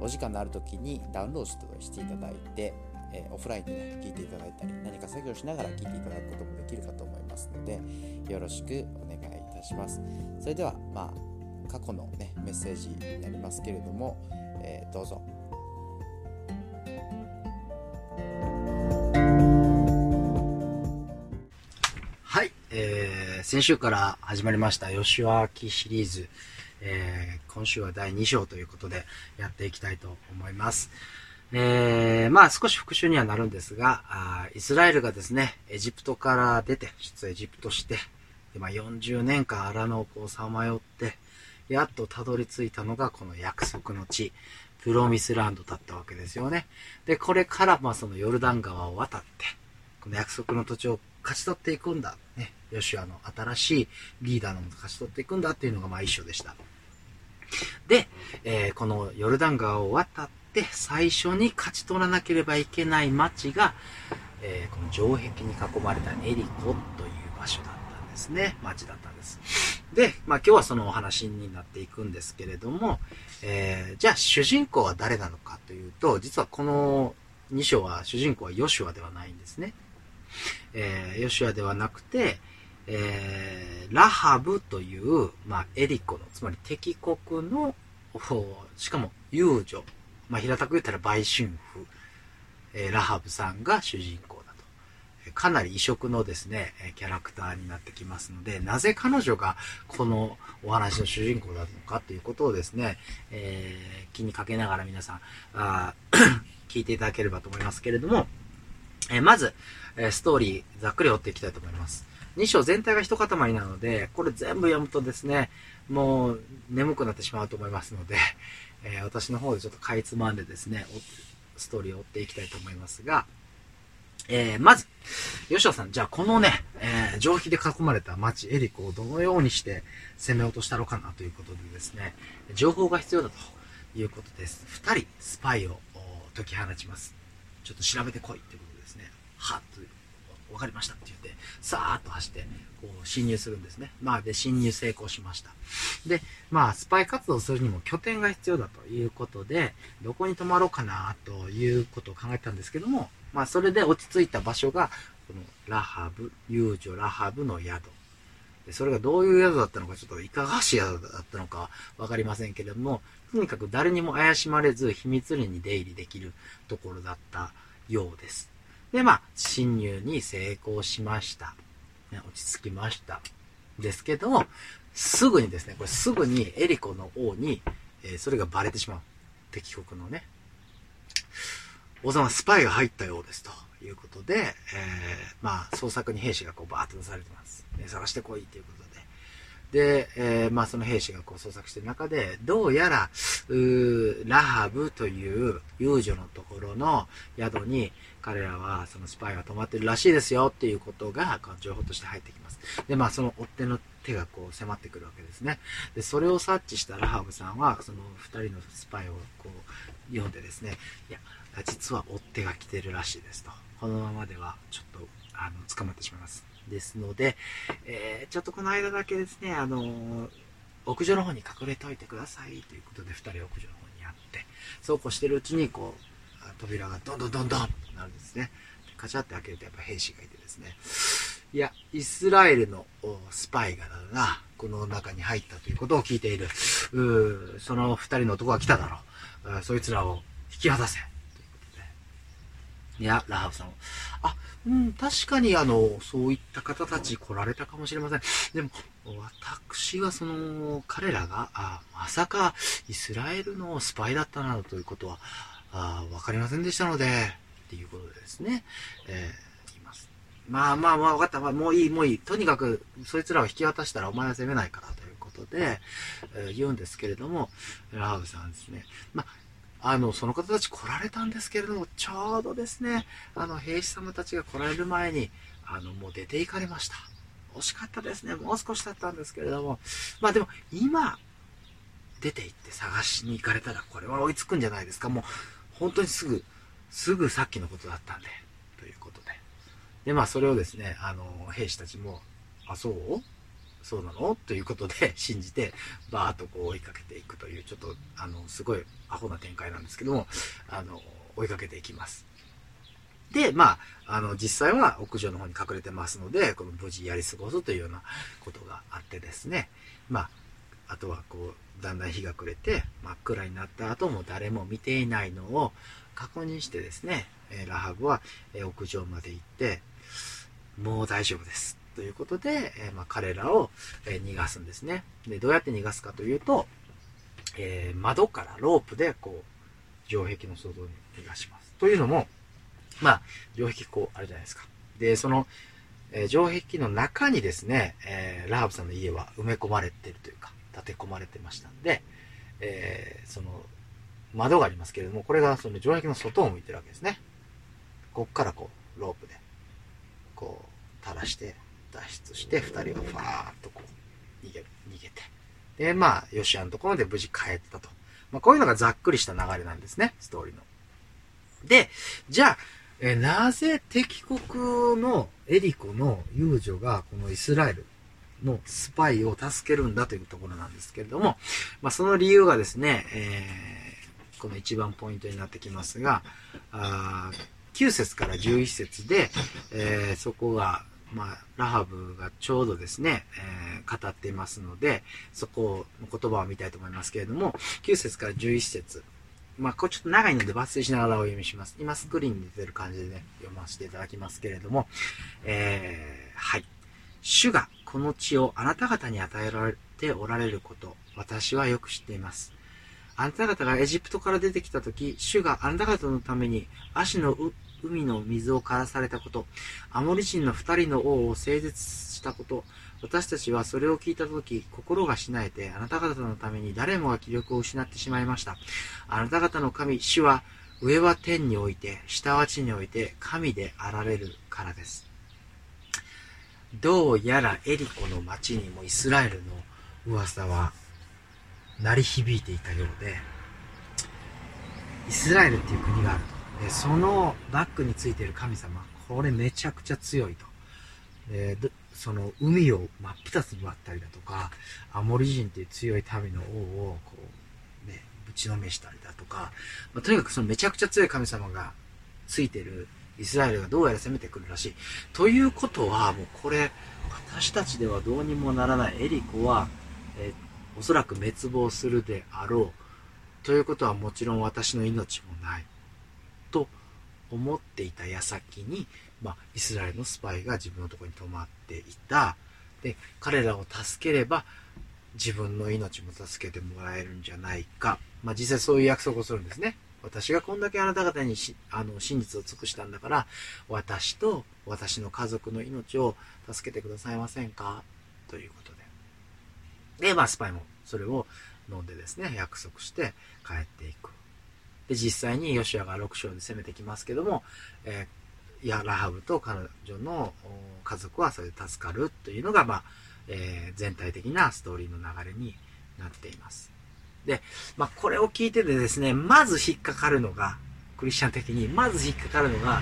お時間のある時にダウンロードしていただいて、えー、オフラインでね、聞いていただいたり、何か作業しながら聞いていただくこともできるかと思いますので、よろしくお願いいたします。それでは、まあ、過去のね、メッセージになりますけれども、えー、どうぞ。はい、えー、先週から始まりました吉脇シリーズ。えー、今週は第2章ということでやっていきたいと思います。えー、まあ少し復習にはなるんですがあ、イスラエルがですね、エジプトから出て、出エジプトして、でまあ、40年間荒野をこうさまよって、やっとたどり着いたのがこの約束の地、プロミスランドだったわけですよね。で、これからまあそのヨルダン川を渡って、この約束の土地を勝ち取っていくんだ。ね、ヨシュアの新しいリーダーのもと勝ち取っていくんだっていうのがまあ一緒でした。で、えー、このヨルダン川を渡って最初に勝ち取らなければいけない町が、えー、この城壁に囲まれたエリコという場所だったんですね。町だったんです。で、まあ今日はそのお話になっていくんですけれども、えー、じゃあ主人公は誰なのかというと、実はこの2章は主人公はヨシュアではないんですね。えー、ヨシュアではなくて、えー、ラハブという、まあ、エリコの、つまり敵国の、しかも遊女、まあ、平たく言ったら売春婦、えー、ラハブさんが主人公だと。かなり異色のですね、キャラクターになってきますので、なぜ彼女がこのお話の主人公だのかということをですね、えー、気にかけながら皆さん、あ 聞いていただければと思いますけれども、えー、まず、えストーリー、ざっくり追っていきたいと思います。2章全体が一塊なので、これ全部読むとですね、もう眠くなってしまうと思いますので、えー、私の方でちょっとかいつまんでですね、ストーリーを追っていきたいと思いますが、えー、まず、吉田さん、じゃあこのね、えー、城壁で囲まれた町エリコをどのようにして攻め落としたのかなということでですね、情報が必要だということです。二人、スパイを解き放ちます。ちょっと調べてこいっていうことですね。はっと分かりましたって言って、さーっと走って、こう、侵入するんですね。まあ、で、侵入成功しました。で、まあ、スパイ活動するにも拠点が必要だということで、どこに泊まろうかなということを考えたんですけども、まあ、それで落ち着いた場所が、このラハブ、遊女ラハブの宿。でそれがどういう宿だったのか、ちょっといかがわしい宿だったのかわかりませんけれども、とにかく誰にも怪しまれず秘密裏に出入りできるところだったようです。で、まあ、侵入に成功しました。ね、落ち着きました。ですけども、すぐにですね、これすぐにエリコの王に、えー、それがバレてしまう。敵国のね。王様スパイが入ったようですということで、えー、まあ、捜索に兵士がこうバーッと出されてます。ね、探してこいということで、でえー、まあその兵士がこう捜索してる中で、どうやら、ラハブという遊女のところの宿に、彼らはそのスパイが泊まってるらしいですよっていうことが、情報として入ってきます。で、まあその追っ手の手がこう迫ってくるわけですね。で、それを察知したラハブさんは、その二人のスパイをこう読んでですね、いや、実は追っ手が来てるらしいですと。このままではちょっと、あの、捕まってしまいます。ですので、えー、ちょっとこの間だけですね、あのー、屋上の方に隠れておいてくださいということで、2人屋上の方にあって、そうこうしてるうちに、こう、扉がどんどんどんどんとなるんですね。カチャって開けるとやっぱ兵士がいてですね、いや、イスラエルのスパイがだな、この中に入ったということを聞いている。うその二人の男が来ただろう。そいつらを引き渡せ。い。や、ラハブさんあ、うん、確かにあの、そういった方たち来られたかもしれません。でも、私はその、彼らが、あまさかイスラエルのスパイだったなどということは、あわかりませんでしたので、っていうことですね、えー、います。まあまあまあ、わかった。まあ、もういい、もういい。とにかく、そいつらを引き渡したらお前は責めないからということで、えー、言うんですけれども、ラハブさんですね。まああの、その方たち来られたんですけれども、ちょうどですね、あの、兵士様たちが来られる前に、あの、もう出て行かれました。惜しかったですね。もう少しだったんですけれども。まあでも、今、出て行って探しに行かれたら、これは追いつくんじゃないですか。もう、本当にすぐ、すぐさっきのことだったんで、ということで。で、まあ、それをですね、あの、兵士たちも、あ、そう？そうなの？ということで 信じて、バーっとこう追いかけていくという、ちょっと、あの、すごいアホな展開なんですけども、あの、追いかけていきます。で、まあ、あの、実際は屋上の方に隠れてますので、この無事やり過ごすというようなことがあってですね、まあ、あとはこう、だんだん日が暮れて、真っ暗になった後も誰も見ていないのを確認してですね、ラハブは、屋上まで行って、もう大丈夫です。ということで、えまあ、彼らを、え逃がすんですね。で、どうやって逃がすかというと、えー、窓からロープでこう、城壁の外に逃がします。というのも、まあ、城壁こう、あるじゃないですか。で、その、えー、城壁の中にですね、えー、ラハブさんの家は埋め込まれてるというか、建て込まれてましたんで、えー、その、窓がありますけれども、これがその城壁の外を向いてるわけですね。こっからこう、ロープで、こう、垂らして、脱出して、二人はファーッとこう、逃げ、逃げて。で、まあ、ヨシアのところで無事帰ったと。まあ、こういうのがざっくりした流れなんですね、ストーリーの。で、じゃあ、えなぜ敵国のエリコの遊女がこのイスラエルのスパイを助けるんだというところなんですけれども、まあ、その理由がですね、えー、この一番ポイントになってきますが、あ9節から11節で、えー、そこがまあ、ラハブがちょうどですね、えー、語っていますので、そこの言葉を見たいと思いますけれども、9節から11節まあ、これちょっと長いので抜粋しながらお読みします。今スクリーンに出てる感じでね、読ませていただきますけれども、えー、はい。主がこの地をあなた方に与えられておられること、私はよく知っています。あなた方がエジプトから出てきたとき、主があなた方のために足の海の水を枯らされたこと、アモリ人の二人の王を整絶したこと、私たちはそれを聞いたとき、心がしなえて、あなた方のために誰もが気力を失ってしまいました。あなた方の神、主は、上は天において、下は地において、神であられるからです。どうやらエリコの町にもイスラエルの噂は鳴り響いていたようで、イスラエルっていう国があると。そのバックについている神様これめちゃくちゃ強いと。でその海を真っ二つに割ったりだとかアモリ人っていう強い民の王をこうねぶちのめしたりだとか、まあ、とにかくそのめちゃくちゃ強い神様がついてるイスラエルがどうやら攻めてくるらしい。ということはもうこれ私たちではどうにもならないエリコは、えおそらく滅亡するであろう。ということはもちろん私の命もない。思っていた矢先に、まあ、イスラエルのスパイが自分のところに泊まっていた。で、彼らを助ければ、自分の命も助けてもらえるんじゃないか。まあ、実際そういう約束をするんですね。私がこんだけあなた方にあの真実を尽くしたんだから、私と私の家族の命を助けてくださいませんか？ということで。で、まあ、スパイもそれを飲んでですね、約束して帰っていく。で、実際にヨシアが6章で攻めてきますけども、えー、ヤラハブと彼女の家族はそれで助かるというのが、まあ、えー、全体的なストーリーの流れになっています。で、まあ、これを聞いててですね、まず引っかかるのが、クリスチャン的に、まず引っかかるのが、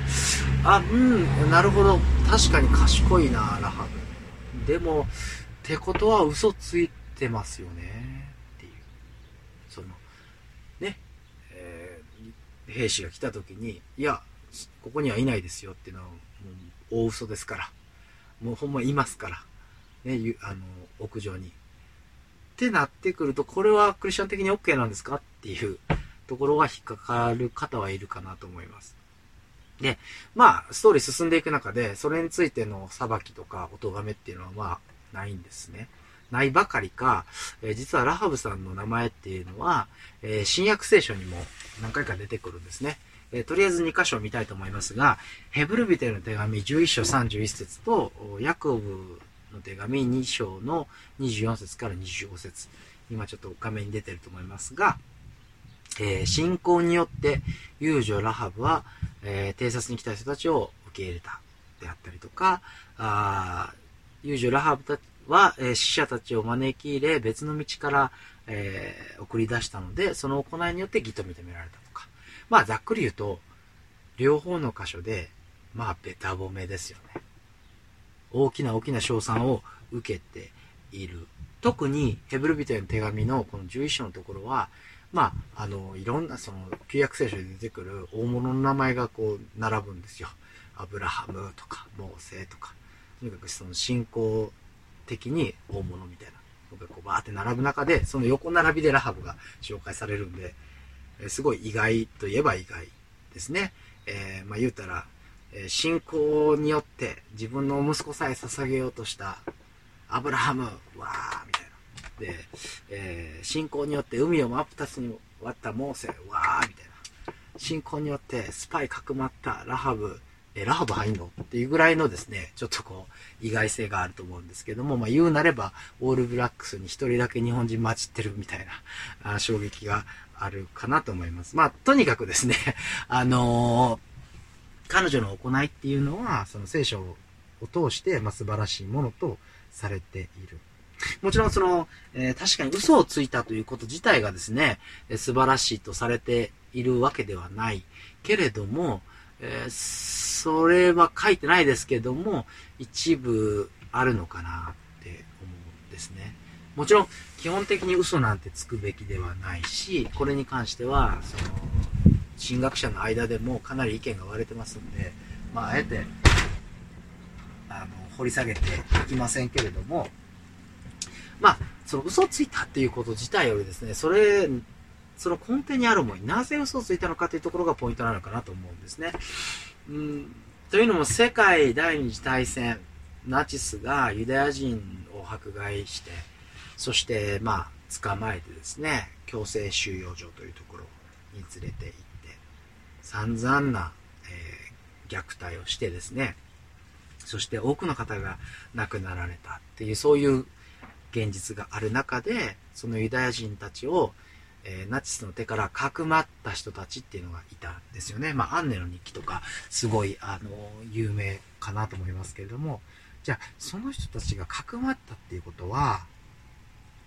あ、うん、なるほど、確かに賢いな、ラハブ。でも、ってことは嘘ついてますよね、っていう。その、ね、兵士が来た時に、いや、ここにはいないですよっていうのは、もう大嘘ですから。もうほんまいますから。ね、あの、屋上に。ってなってくると、これはクリスチャン的に OK なんですかっていうところが引っかかる方はいるかなと思います。で、まあ、ストーリー進んでいく中で、それについての裁きとか、お咎めっていうのはまあ、ないんですね。ないばかりか、え、実はラハブさんの名前っていうのは、え、新約聖書にも何回か出てくるんですね。え、とりあえず2箇所見たいと思いますが、ヘブルビテの手紙11章31節と、ヤコブの手紙2章の24節から25節今ちょっと画面に出てると思いますが、えー信仰によって遊女ラハブは、えー偵察に来た人たちを受け入れたであったりとか、遊女ラハブたは、え死者たちを招き入れ別の道から、えー送り出したので、その行いによって義と認められたとか。まあざっくり言うと、両方の箇所で、まあベタ褒めですよね。大きな大きな賞賛を受けている。特にヘブル人への手紙のこの11章のところは、まあ、あの、いろんなその旧約聖書で出てくる大物の名前がこう並ぶんですよ。アブラハムとか、モーセとか、とにかくその信仰的に大物みたいなのがこうバーって並ぶ中で、その横並びでラハブが紹介されるんで、すごい意外といえば意外ですね。えーまあ言うたら、信仰によって自分の息子さえ捧げようとしたアブラハム、わーみたいな。で、えー信仰によって海を真っ二つに割ったモーセ、わーみたいな。信仰によってスパイかくまったラハブ、え、ラハブ入んの？っていうぐらいのですね、ちょっとこう、意外性があると思うんですけども、まあ言うなれば、オールブラックスに一人だけ日本人混じってるみたいな、あ衝撃があるかなと思います。まあ、とにかくですね、あのー彼女の行いっていうのは、その聖書を通して、まあ、素晴らしいものとされている。もちろんその、えー確かに嘘をついたということ自体がですね、え素晴らしいとされているわけではない。けれども、えーそれは書いてないですけども、一部あるのかなって思うんですね。もちろん、基本的に嘘なんてつくべきではないし、これに関しては、その、進学者の間でもかなり意見が割れてますんで、まあ、あえて、あの、掘り下げていきませんけれども、まあ、その嘘をついたっていうこと自体よりですね、それ、その根底にある思い、なぜ嘘をついたのかというところがポイントなのかなと思うんですね。うん、というのも、世界第二次大戦、ナチスがユダヤ人を迫害して、そして、まあ、捕まえてですね、強制収容所というところに連れて行って、散々な、えー虐待をしてですね、そして多くの方が亡くなられたっていう、そういう現実がある中で、そのユダヤ人たちを、えーナチスの手からかくまった人たちっていうのがいたんですよね。まあ、アンネの日記とか、すごい、あの、有名かなと思いますけれども、じゃあ、その人たちがかくまったっていうことは、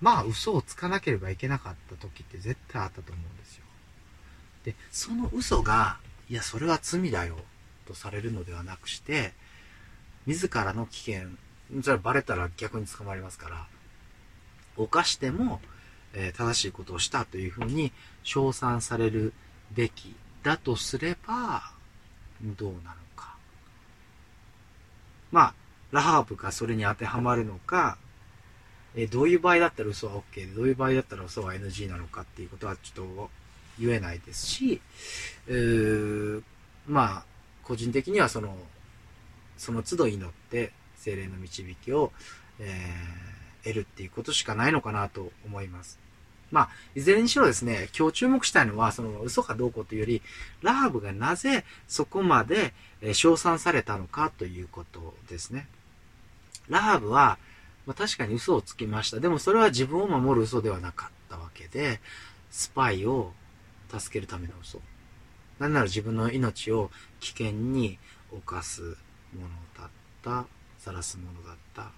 まあ、嘘をつかなければいけなかった時って絶対あったと思うんですよ。で、その嘘が、いや、それは罪だよ、とされるのではなくして、自らの危険、それはバレたら逆に捕まりますから、犯しても、え正しいことをしたというふうに称賛されるべきだとすれば、どうなのか。まあ、ラハーブがそれに当てはまるのか、えどういう場合だったら嘘は OK で、どういう場合だったら嘘は NG なのかっていうことはちょっと言えないですし、うーまあ、個人的にはその、その都度祈って精霊の導きを、えー得るっていうことしかないのかなと思います。まあ、いずれにしろですね、今日注目したいのは、その嘘かどうかというより、ラハブがなぜそこまで称賛されたのかということですね。ラハブは、まあ、確かに嘘をつきました。でもそれは自分を守る嘘ではなかったわけで、スパイを助けるための嘘。なんなら自分の命を危険に侵すものだった、晒すものだった。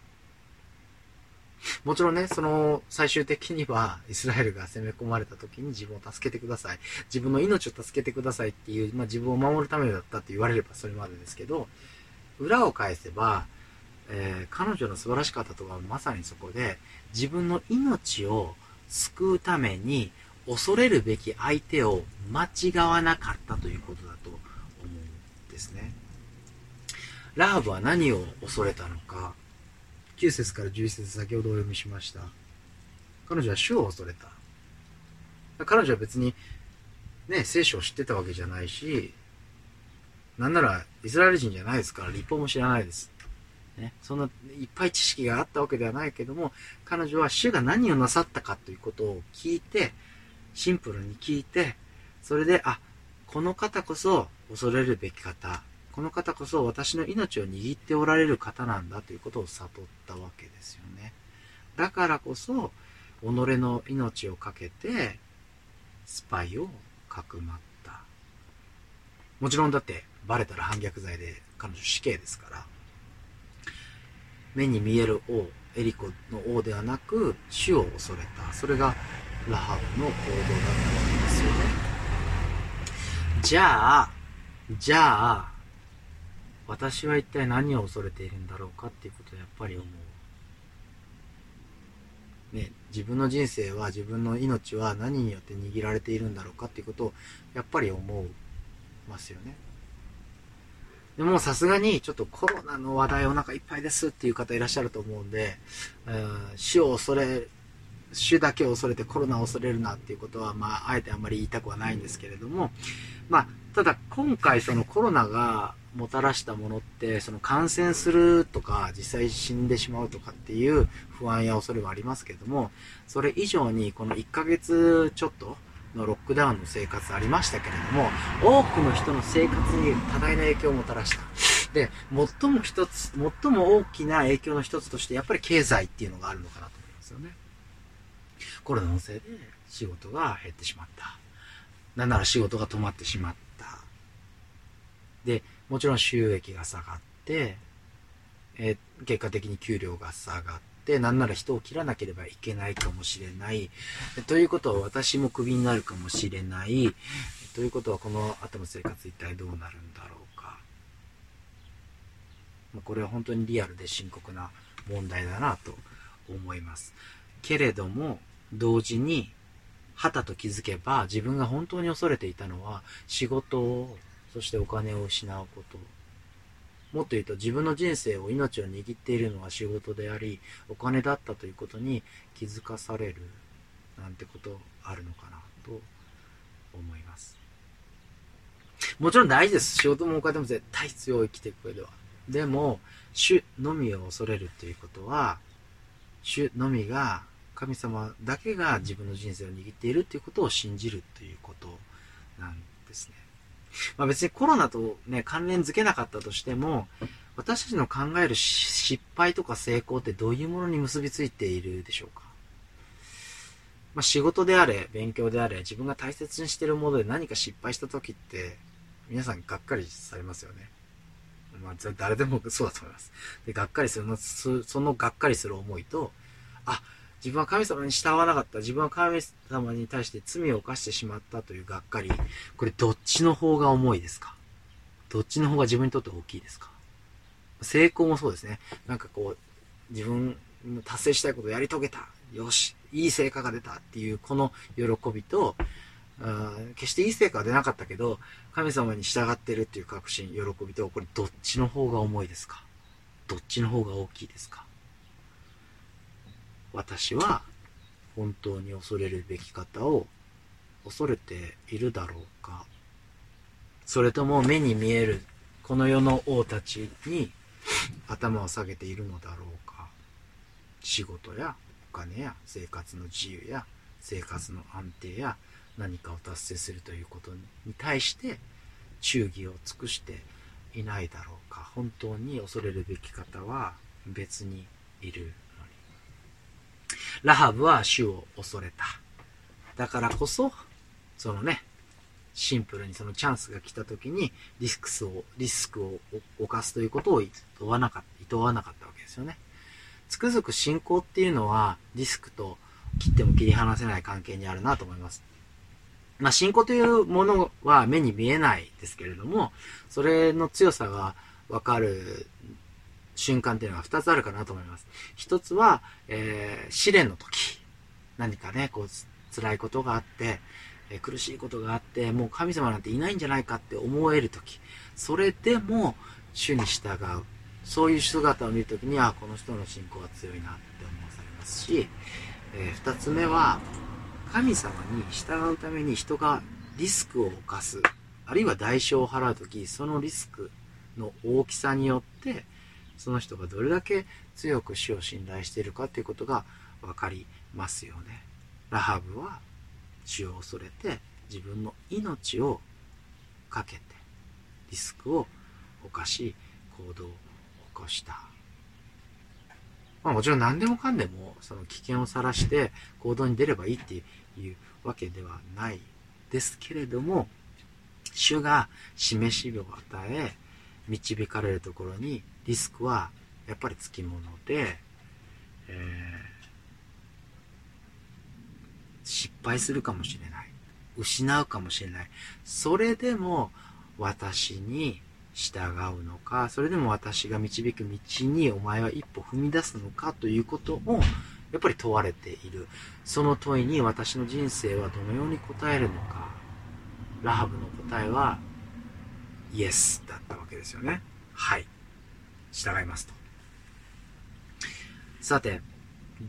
もちろんね、その、最終的には、イスラエルが攻め込まれた時に自分を助けてください。自分の命を助けてくださいっていう、まあ自分を守るためだったって言われればそれまでですけど、裏を返せば、えー彼女の素晴らしかったとはまさにそこで、自分の命を救うために、恐れるべき相手を間違わなかったということだと思うんですね。ラハブは何を恐れたのか、9節から11節先ほどお読みしました。彼女は主を恐れた。彼女は別に、ね、聖書を知ってたわけじゃないし、なんならイスラエル人じゃないですから、立法も知らないです。ね、そんないっぱい知識があったわけではないけども、彼女は主が何をなさったかということを聞いて、シンプルに聞いて、それで、あ、この方こそ恐れるべき方、この方こそ私の命を握っておられる方なんだということを悟ったわけですよね。だからこそ、己の命を懸けて、スパイをかくまった。もちろんだってバレたら反逆罪で彼女死刑ですから。目に見える王エリコの王ではなく主を恐れた。それがラハブの行動だったわけですよね。じゃあじゃあ私は一体何を恐れているんだろうかっていうことをやっぱり思う。ね、自分の人生は自分の命は何によって握られているんだろうかっていうことをやっぱり思うますよね。でもさすがにちょっとコロナの話題お腹いっぱいですっていう方いらっしゃると思うんで、死を恐れ、死だけを恐れてコロナを恐れるなっていうことは、まあ、あえてあんまり言いたくはないんですけれども、まあ、ただ今回そのコロナがもたらしたものってその感染するとか実際死んでしまうとかっていう不安や恐れはありますけれどもそれ以上にこの1ヶ月ちょっとのロックダウンの生活ありましたけれども多くの人の生活に多大な影響をもたらした。で最も一つ最も大きな影響の一つとしてやっぱり経済っていうのがあるのかなと思いますよね。コロナのせいで仕事が減ってしまった。なんなら仕事が止まってしまった。でもちろん収益が下がって、えー、結果的に給料が下がって、なんなら人を切らなければいけないかもしれない。ということは私もクビになるかもしれない。ということはこの後の生活一体どうなるんだろうか。これは本当にリアルで深刻な問題だなと思います。けれども、同時に、はたと気づけば自分が本当に恐れていたのは仕事をそしてお金を失うこと。もっと言うと自分の人生を命を握っているのは仕事であり、お金だったということに気づかされるなんてことあるのかなと思います。もちろん大事です。仕事もお金も絶対必要、生きていく上では。でも、主のみを恐れるということは、主のみが、神様だけが自分の人生を握っているということを信じるということなんですね。まあ別にコロナとね、関連づけなかったとしても、私たちの考える失敗とか成功ってどういうものに結びついているでしょうか？まあ仕事であれ、勉強であれ、自分が大切にしてるもので何か失敗した時って、皆さんがっかりされますよね。まあ誰でもそうだと思います。で、がっかりするの、そのがっかりする思いと、あ、自分は神様に従わなかった。自分は神様に対して罪を犯してしまったというがっかり。これどっちの方が重いですか？どっちの方が自分にとって大きいですか？成功もそうですね。なんかこう、自分の達成したいことをやり遂げた。よし、いい成果が出たっていうこの喜びと、決していい成果は出なかったけど、神様に従ってるっていう確信、喜びと、これどっちの方が重いですか？どっちの方が大きいですか？私は本当に恐れるべき方を恐れているだろうか。それとも目に見えるこの世の王たちに頭を下げているのだろうか。仕事やお金や生活の自由や生活の安定や何かを達成するということに対して忠義を尽くしていないだろうか本当に恐れるべき方は別にいるラハブは主を恐れた。だからこそ、そのね、シンプルにそのチャンスが来た時にリスクを、リスクを犯すということを厭わなかった、厭わなかったわけですよね。つくづく信仰っていうのはリスクと切っても切り離せない関係にあるなと思います。まあ信仰というものは目に見えないですけれども、それの強さがわかる瞬間っていうのが2つあるかなと思います。1つは、えー、試練の時。何かね、こう、辛いことがあって、えー、苦しいことがあって、もう神様なんていないんじゃないかって思える時。それでも、主に従う。そういう姿を見るときに、は、この人の信仰は強いなって思わされますし、えー、2つ目は、神様に従うために人がリスクを冒す。あるいは代償を払うとき、そのリスクの大きさによって、その人がどれだけ強く死を信頼しているかということが分かりますよね。ラハブは死を恐れて自分の命をかけてリスクを犯し行動を起こした。まあもちろん何でもかんでもその危険をさらして行動に出ればいいっていうわけではないですけれども、主が示しを与え、導かれるところにリスクはやっぱりつきもので、えー、失敗するかもしれない。失うかもしれない。それでも私に従うのか、それでも私が導く道にお前は一歩踏み出すのかということをやっぱり問われている。その問いに私の人生はどのように答えるのか。ラハブの答えはイエスだったわけですよね。はい。従いますと。さて、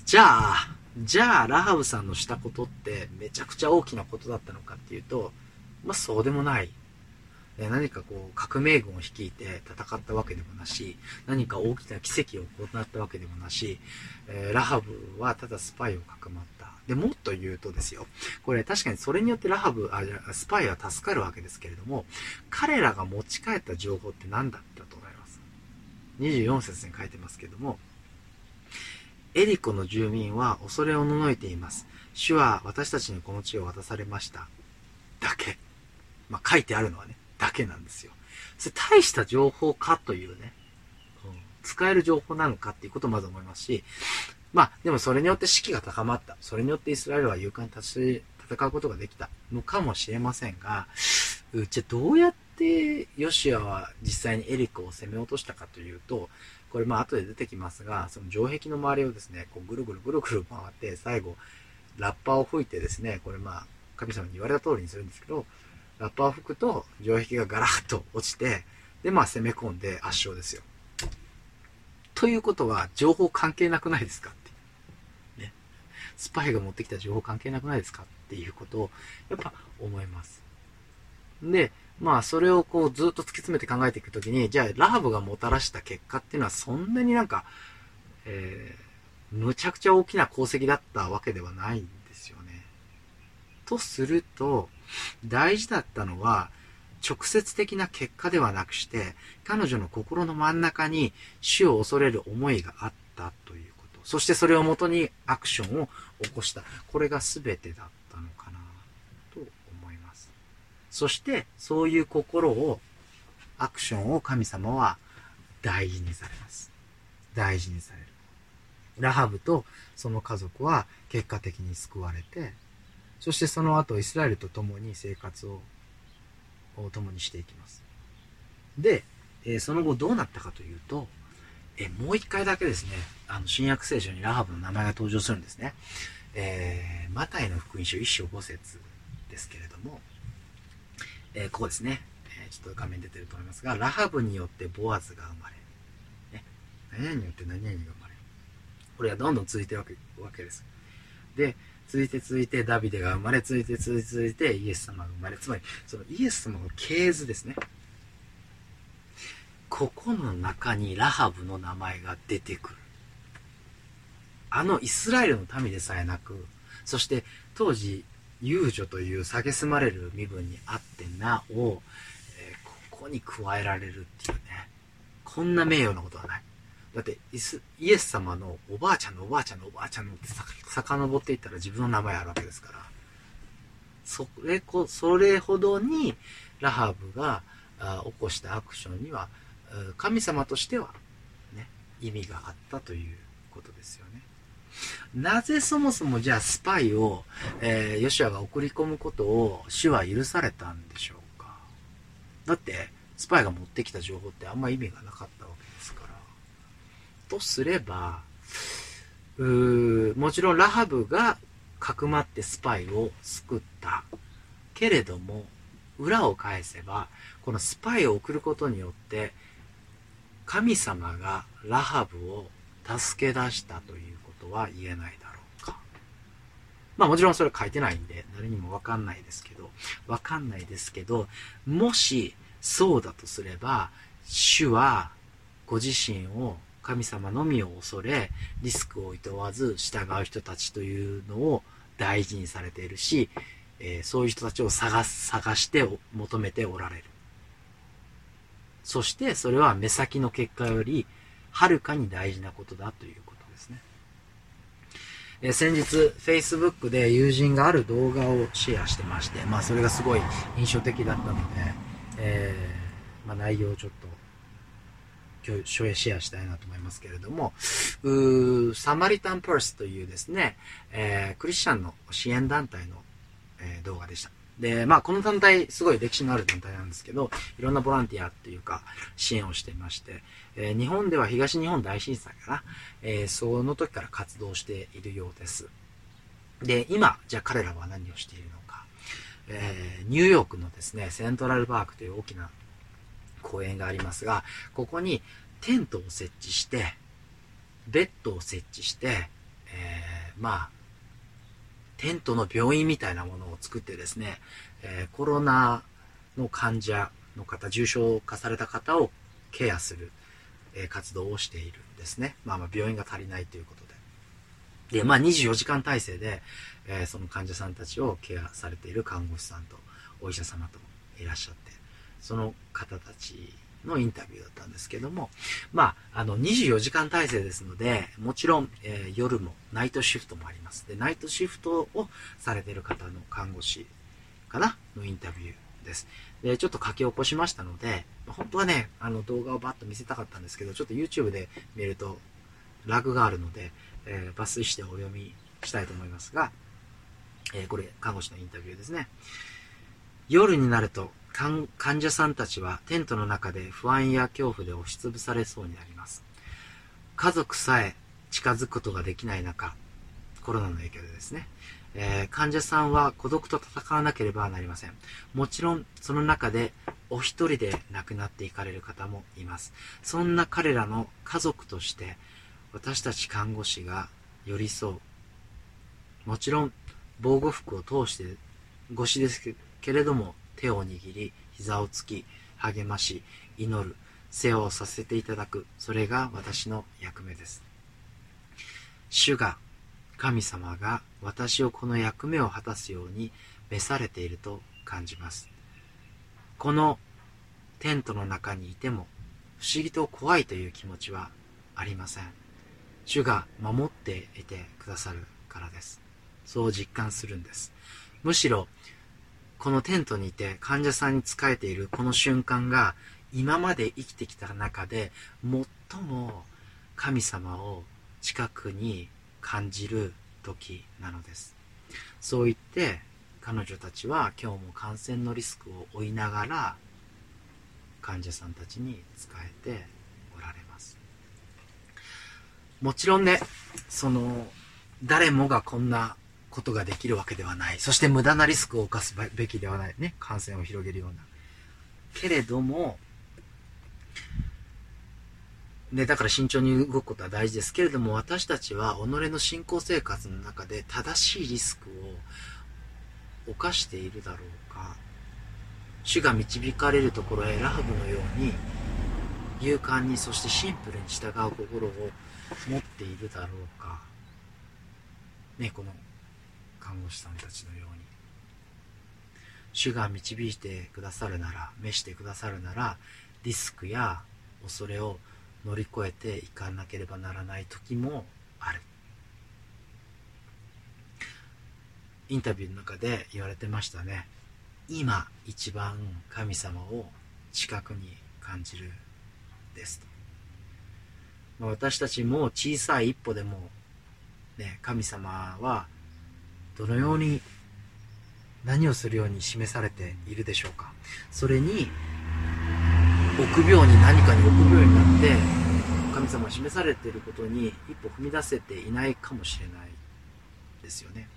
じゃあ、じゃあ、ラハブさんのしたことってめちゃくちゃ大きなことだったのかっていうと、まあそうでもない。何かこう革命軍を率いて戦ったわけでもなし何か大きな奇跡を行ったわけでもなし、え、ラハブはただスパイをかくまった。でもっと言うとですよ。これ確かにそれによってラハブあスパイは助かるわけですけれども彼らが持ち帰った情報って何だったと思います？24節に書いてますけどもエリコの住民は恐れをののいています主は私たちにこの地を渡されましただけまあ書いてあるのはねだけなんですよ。それ大した情報かというね、うん、使える情報なのかっていうことをまず思いますし、まあ、でもそれによって士気が高まった。それによってイスラエルは勇敢に立ち、戦うことができたのかもしれませんが、じゃあどうやってヨシアは実際にエリコを攻め落としたかというと、これまあ後で出てきますが、その城壁の周りをですね、こうぐるぐるぐるぐる回って、最後、ラッパーを吹いてですね、これまあ、神様に言われた通りにするんですけど、ラッパーを吹くと城壁がガラッと落ちて、で、まあ攻め込んで圧勝ですよ。ということは、情報関係なくないですかって。ね。スパイが持ってきた情報関係なくないですかっていうことを、やっぱ思います。で、まあそれをこうずっと突き詰めて考えていくときに、じゃあラハブがもたらした結果っていうのはそんなになんか、えー、むちゃくちゃ大きな功績だったわけではないんですよね。とすると、大事だったのは、直接的な結果ではなくして、彼女の心の真ん中に死を恐れる思いがあったということ。そしてそれをもとにアクションを起こした。これが全てだったのかなと思います。そしてそういう心を、アクションを神様は大事にされます。大事にされる。ラハブとその家族は結果的に救われて、そしてその後イスラエルと共に生活を共にしていきます。で、え、その後どうなったかというと、え、もう一回だけですね、あの新約聖書にラハブの名前が登場するんですね。えー、マタイの福音書一章五節ですけれども、えー、ここですね、えー、ちょっと画面出てると思いますが、ラハブによってボアズが生まれ、ね、何々によって何々が生まれ、これはどんどん続いているわけです。で、続いて続いてダビデが生まれ、続いて続いて続いてイエス様が生まれ、つまりそのイエス様の系図ですね。ここの中にラハブの名前が出てくる。あのイスラエルの民でさえなく、そして当時、遊女という蔑まれる身分にあってなお、えー、ここに加えられるっていうね、こんな名誉なことはない。だってイス、イエス様のおばあちゃんのおばあちゃんのおばあちゃんのって遡っていったら自分の名前あるわけですから、それこ、それほどにラハブが起こしたアクションには、神様としては、ね、意味があったということですよね。なぜそもそもじゃあスパイを、えー、ヨシアが送り込むことを主は許されたんでしょうか？だって、スパイが持ってきた情報ってあんま意味がなかったわけですからとすれば、うーもちろんラハブがかくまってスパイを救った。けれども、裏を返せば、このスパイを送ることによって、神様がラハブを助け出したというは言えないだろうか。まあもちろんそれ書いてないんで、誰にもわかんないですけど、わかんないですけど、もしそうだとすれば、主はご自身を神様のみを恐れ、リスクを厭わず従う人たちというのを大事にされているし、えー、そういう人たちを探探して求めておられる。そしてそれは目先の結果よりはるかに大事なことだということですね。え先日 Facebook で友人がある動画をシェアしてまして、まあそれがすごい印象的だったので、えーまあ内容をちょっと今日シェアしたいなと思いますけれども、うーサマリタン・パースというですね、えークリスチャンの支援団体の、えー動画でした。で、まあこの団体、すごい歴史のある団体なんですけど、いろんなボランティアっていうか、支援をしていまして、えー日本では東日本大震災かな、えーその時から活動しているようです。で、今、じゃあ彼らは何をしているのか。えーニューヨークのですね、セントラルパークという大きな公園がありますが、ここにテントを設置して、ベッドを設置して、えまあ、テントの病院みたいなものを作ってですね、えーコロナの患者の方、重症化された方をケアする、えー活動をしているんですね。まあまあ病院が足りないということで。で、まあ24時間体制で、えーその患者さんたちをケアされている看護師さんとお医者様といらっしゃって、その方たちのインタビューだったんですけども、まあ、あの、24時間体制ですので、もちろん、えー夜も、ナイトシフトもあります。で、ナイトシフトをされている方の看護師かな？のインタビューです。で、ちょっと書き起こしましたので、本当はね、あの動画をバッと見せたかったんですけど、ちょっと YouTube で見るとラグがあるので、えー抜粋してお読みしたいと思いますが、えーこれ、看護師のインタビューですね。夜になると患者さんたちはテントの中で不安や恐怖で押しつぶされそうになります。家族さえ近づくことができない中、コロナの影響でですね、えー患者さんは孤独と戦わなければなりません。もちろん、その中でお一人で亡くなっていかれる方もいます。そんな彼らの家族として、私たち看護師が寄り添う。もちろん、防護服を通して越しですけれども、手を握り、膝をつき、励まし、祈る、世話をさせていただく。それが私の役目です。主が、神様が私をこの役目を果たすように召されていると感じます。このテントの中にいても不思議と怖いという気持ちはありません。主が守っていてくださるからです。そう実感するんです。むしろ、このテントにいて患者さんに仕えているこの瞬間が今まで生きてきた中で最も神様を近くに感じる時なのです。そう言って彼女たちは今日も感染のリスクを負いながら患者さんたちに仕えておられます。もちろんね、その誰もがこんなことができるわけではない。そして無駄なリスクを冒すべきではない。ね。感染を広げるような。けれども、ね、だから慎重に動くことは大事ですけれども、私たちは己の信仰生活の中で正しいリスクを犯しているだろうか。主が導かれるところへラハブのように、勇敢に、そしてシンプルに従う心を持っているだろうか。ね、この看護師さんたちのように。主が導いてくださるなら、召してくださるなら、リスクや恐れを乗り越えていかなければならない時もある。インタビューの中で言われてましたね。今一番神様を近くに感じるですと。私たちも小さい一歩でも、ね、神様はどのように何をするように示されているでしょうか？それに臆病に何かに臆病になって神様が示されていることに一歩踏み出せていないかもしれないですよね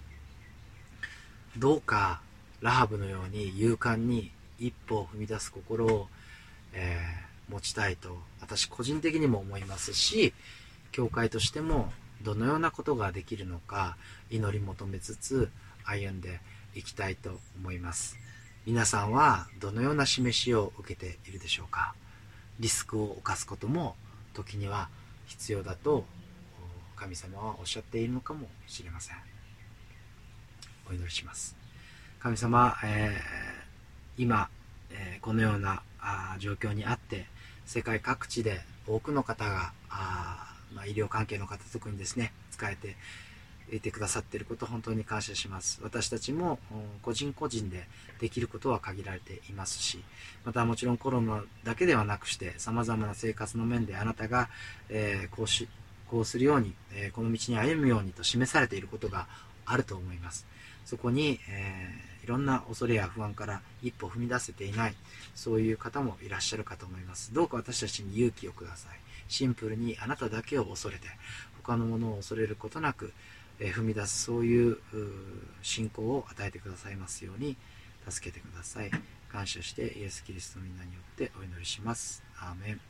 どうかラハブのように勇敢に一歩を踏み出す心を、えー持ちたいと私個人的にも思いますし教会としてもどのようなことができるのか祈り求めつつ歩んでいきたいと思います。皆さんはどのような示しを受けているでしょうか？リスクを冒すことも時には必要だと神様はおっしゃっているのかもしれません。お祈りします。神様、えー今、えーこのようなあ状況にあって世界各地で多くの方があ、まあ、医療関係の方特にですね使えててくださっていること本当に感謝します。私たちも個人個人でできることは限られていますしまたもちろんコロナだけではなくして様々な生活の面であなたが、え、こうしこうするように、え、この道に歩むようにと示されていることがあると思います。そこに、えー、いろんな恐れや不安から一歩踏み出せていないそういう方もいらっしゃるかと思います。どうか私たちに勇気をください。シンプルにあなただけを恐れて他のものを恐れることなくえ踏み出すそういう信仰を与えてくださいますように助けてください。感謝してイエス・キリストの皆によってお祈りします。アーメン。